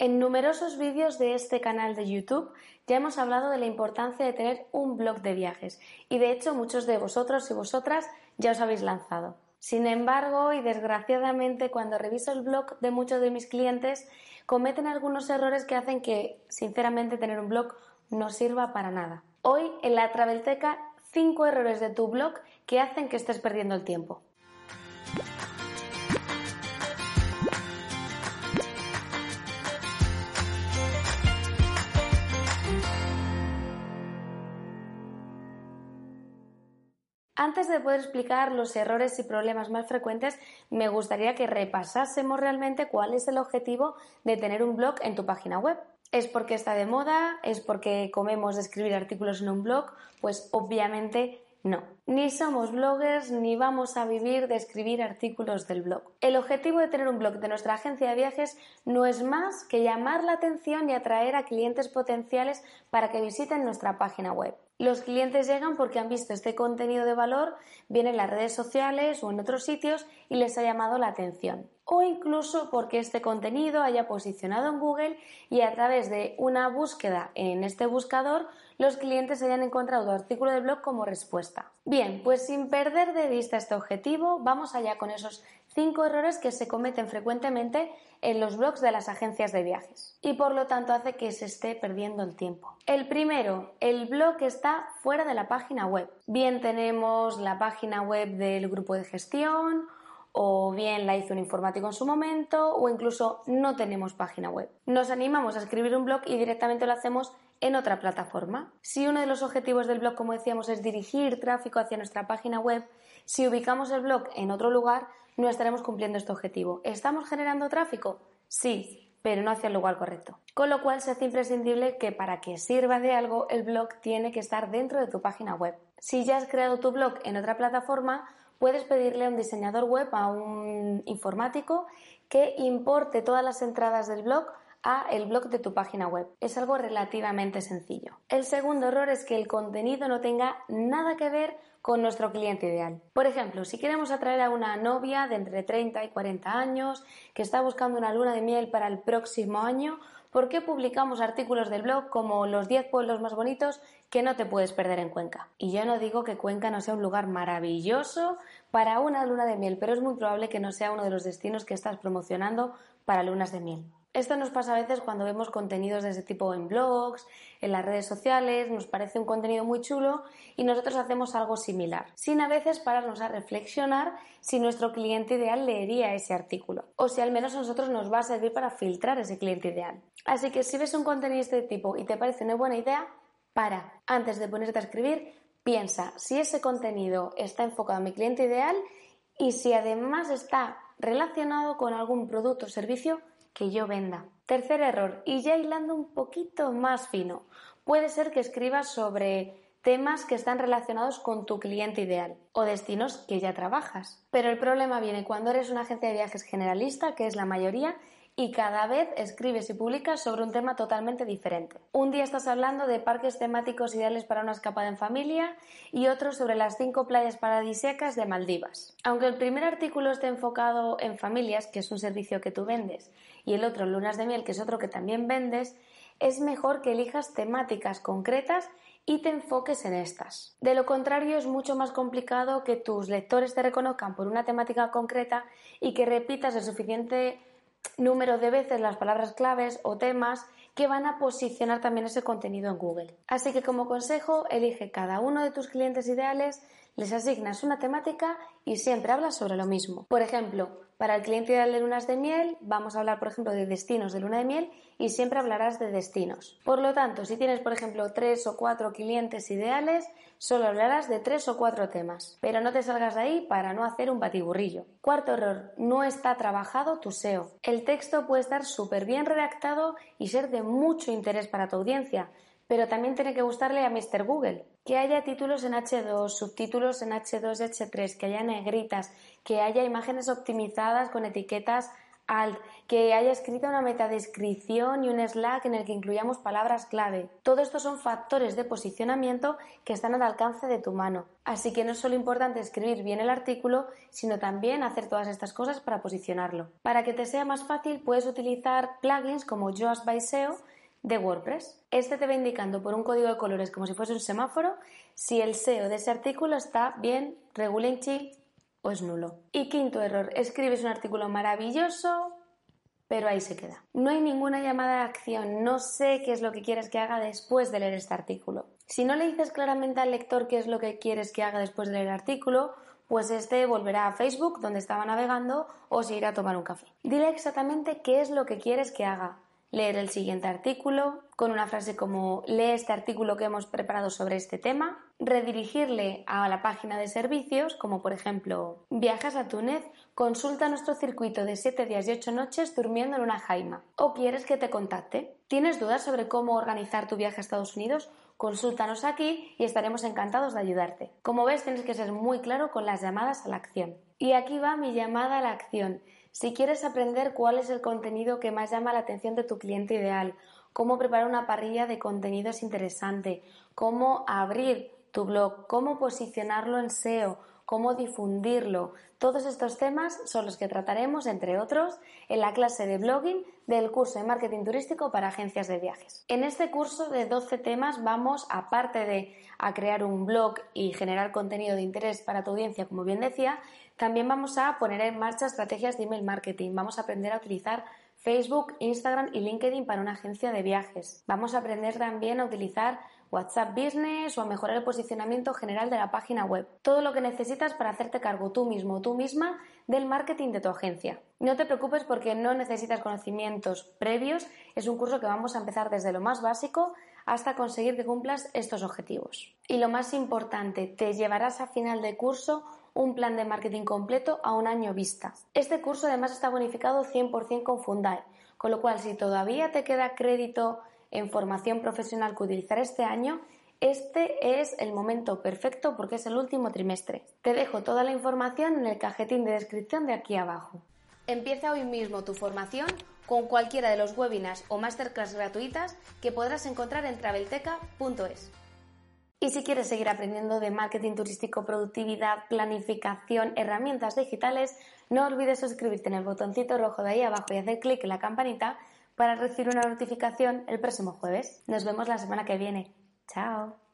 En numerosos vídeos de este canal de YouTube ya hemos hablado de la importancia de tener un blog de viajes y de hecho muchos de vosotros y vosotras ya os habéis lanzado. Sin embargo, y desgraciadamente, cuando reviso el blog de muchos de mis clientes, cometen algunos errores que hacen que, sinceramente, tener un blog no sirva para nada. Hoy, en la Travelteca, 5 errores de tu blog que hacen que estés perdiendo el tiempo. Antes de poder explicar los errores y problemas más frecuentes, me gustaría que repasásemos realmente cuál es el objetivo de tener un blog en tu página web. ¿Es porque está de moda? ¿Es porque comemos de escribir artículos en un blog? Pues obviamente no. Ni somos bloggers ni vamos a vivir de escribir artículos del blog. El objetivo de tener un blog de nuestra agencia de viajes no es más que llamar la atención y atraer a clientes potenciales para que visiten nuestra página web. Los clientes llegan porque han visto este contenido de valor, bien en las redes sociales o en otros sitios y les ha llamado la atención. O incluso porque este contenido haya posicionado en Google y a través de una búsqueda en este buscador los clientes hayan encontrado tu artículo de blog como respuesta. Bien, pues sin perder de vista este objetivo, vamos allá con esos cinco errores que se cometen frecuentemente en los blogs de las agencias de viajes y por lo tanto hace que se esté perdiendo el tiempo. El primero, el blog está fuera de la página web. Bien tenemos la página web del grupo de gestión o bien la hizo un informático en su momento o incluso no tenemos página web. Nos animamos a escribir un blog y directamente lo hacemos en otra plataforma. Si uno de los objetivos del blog, como decíamos, es dirigir tráfico hacia nuestra página web, si ubicamos el blog en otro lugar, no estaremos cumpliendo este objetivo. ¿Estamos generando tráfico? Sí, pero no hacia el lugar correcto. Con lo cual se hace imprescindible que para que sirva de algo el blog tiene que estar dentro de tu página web. Si ya has creado tu blog en otra plataforma, puedes pedirle a un diseñador web, a un informático, que importe todas las entradas del blog a el blog de tu página web. Es algo relativamente sencillo. El segundo error es que el contenido no tenga nada que ver con nuestro cliente ideal. Por ejemplo, si queremos atraer a una novia de entre 30 y 40 años que está buscando una luna de miel para el próximo año, ¿por qué publicamos artículos del blog como los 10 pueblos más bonitos que no te puedes perder en Cuenca? Y yo no digo que Cuenca no sea un lugar maravilloso para una luna de miel, pero es muy probable que no sea uno de los destinos que estás promocionando para lunas de miel. Esto nos pasa a veces cuando vemos contenidos de ese tipo en blogs, en las redes sociales, nos parece un contenido muy chulo y nosotros hacemos algo similar, sin a veces pararnos a reflexionar si nuestro cliente ideal leería ese artículo o si al menos a nosotros nos va a servir para filtrar ese cliente ideal. Así que si ves un contenido de este tipo y te parece una buena idea, para. Antes de ponerte a escribir, piensa si ese contenido está enfocado a mi cliente ideal y si además está relacionado con algún producto o servicio que yo venda. Tercer error, y ya hilando un poquito más fino, puede ser que escribas sobre temas que están relacionados con tu cliente ideal o destinos que ya trabajas. Pero el problema viene cuando eres una agencia de viajes generalista, que es la mayoría, y cada vez escribes y publicas sobre un tema totalmente diferente. Un día estás hablando de parques temáticos ideales para una escapada en familia y otro sobre las cinco playas paradisíacas de Maldivas. Aunque el primer artículo esté enfocado en familias, que es un servicio que tú vendes, y el otro lunas de miel, que es otro que también vendes, es mejor que elijas temáticas concretas y te enfoques en estas. De lo contrario, es mucho más complicado que tus lectores te reconozcan por una temática concreta y que repitas el suficiente número de veces las palabras claves o temas que van a posicionar también ese contenido en Google. Así que como consejo, elige cada uno de tus clientes ideales, les asignas una temática y siempre hablas sobre lo mismo. Por ejemplo, para el cliente ideal de lunas de miel, vamos a hablar, por ejemplo, de destinos de luna de miel y siempre hablarás de destinos. Por lo tanto, si tienes, por ejemplo, tres o cuatro clientes ideales, solo hablarás de tres o cuatro temas. Pero no te salgas de ahí para no hacer un batiburrillo. Cuarto error, no está trabajado tu SEO. El texto puede estar súper bien redactado y ser de mucho interés para tu audiencia, pero también tiene que gustarle a Mr. Google. Que haya títulos en H2, subtítulos en H2 y H3, que haya negritas, que haya imágenes optimizadas con etiquetas Alt, que haya escrito una metadescripción y un Slack en el que incluyamos palabras clave. Todo esto son factores de posicionamiento que están al alcance de tu mano. Así que no es solo importante escribir bien el artículo, sino también hacer todas estas cosas para posicionarlo. Para que te sea más fácil, puedes utilizar plugins como Yoast by SEO de WordPress. Este te va indicando por un código de colores como si fuese un semáforo si el SEO de ese artículo está bien, regulinchi o es nulo. Y quinto error, escribes un artículo maravilloso, pero ahí se queda. No hay ninguna llamada de acción, no sé qué es lo que quieres que haga después de leer este artículo. Si no le dices claramente al lector qué es lo que quieres que haga después de leer el artículo, pues este volverá a Facebook donde estaba navegando o se irá a tomar un café. Dile exactamente qué es lo que quieres que haga leer el siguiente artículo con una frase como lee este artículo que hemos preparado sobre este tema, redirigirle a la página de servicios como por ejemplo viajas a Túnez, consulta nuestro circuito de 7 días y 8 noches durmiendo en una jaima o quieres que te contacte. ¿Tienes dudas sobre cómo organizar tu viaje a Estados Unidos? Consúltanos aquí y estaremos encantados de ayudarte. Como ves, tienes que ser muy claro con las llamadas a la acción. Y aquí va mi llamada a la acción. Si quieres aprender cuál es el contenido que más llama la atención de tu cliente ideal, cómo preparar una parrilla de contenidos interesante, cómo abrir tu blog, cómo posicionarlo en SEO, cómo difundirlo. Todos estos temas son los que trataremos, entre otros, en la clase de blogging del curso de marketing turístico para agencias de viajes. En este curso de 12 temas vamos, aparte de a crear un blog y generar contenido de interés para tu audiencia, como bien decía, también vamos a poner en marcha estrategias de email marketing. Vamos a aprender a utilizar Facebook, Instagram y LinkedIn para una agencia de viajes. Vamos a aprender también a utilizar WhatsApp Business o a mejorar el posicionamiento general de la página web. Todo lo que necesitas para hacerte cargo tú mismo o tú misma del marketing de tu agencia. No te preocupes porque no necesitas conocimientos previos, es un curso que vamos a empezar desde lo más básico hasta conseguir que cumplas estos objetivos. Y lo más importante, te llevarás a final de curso un plan de marketing completo a un año vista. Este curso además está bonificado 100% con Fundai, con lo cual si todavía te queda crédito en formación profesional que utilizar este año, este es el momento perfecto porque es el último trimestre. Te dejo toda la información en el cajetín de descripción de aquí abajo. Empieza hoy mismo tu formación con cualquiera de los webinars o masterclass gratuitas que podrás encontrar en travelteca.es. Y si quieres seguir aprendiendo de marketing turístico, productividad, planificación, herramientas digitales, no olvides suscribirte en el botoncito rojo de ahí abajo y hacer clic en la campanita para recibir una notificación el próximo jueves. Nos vemos la semana que viene. Chao.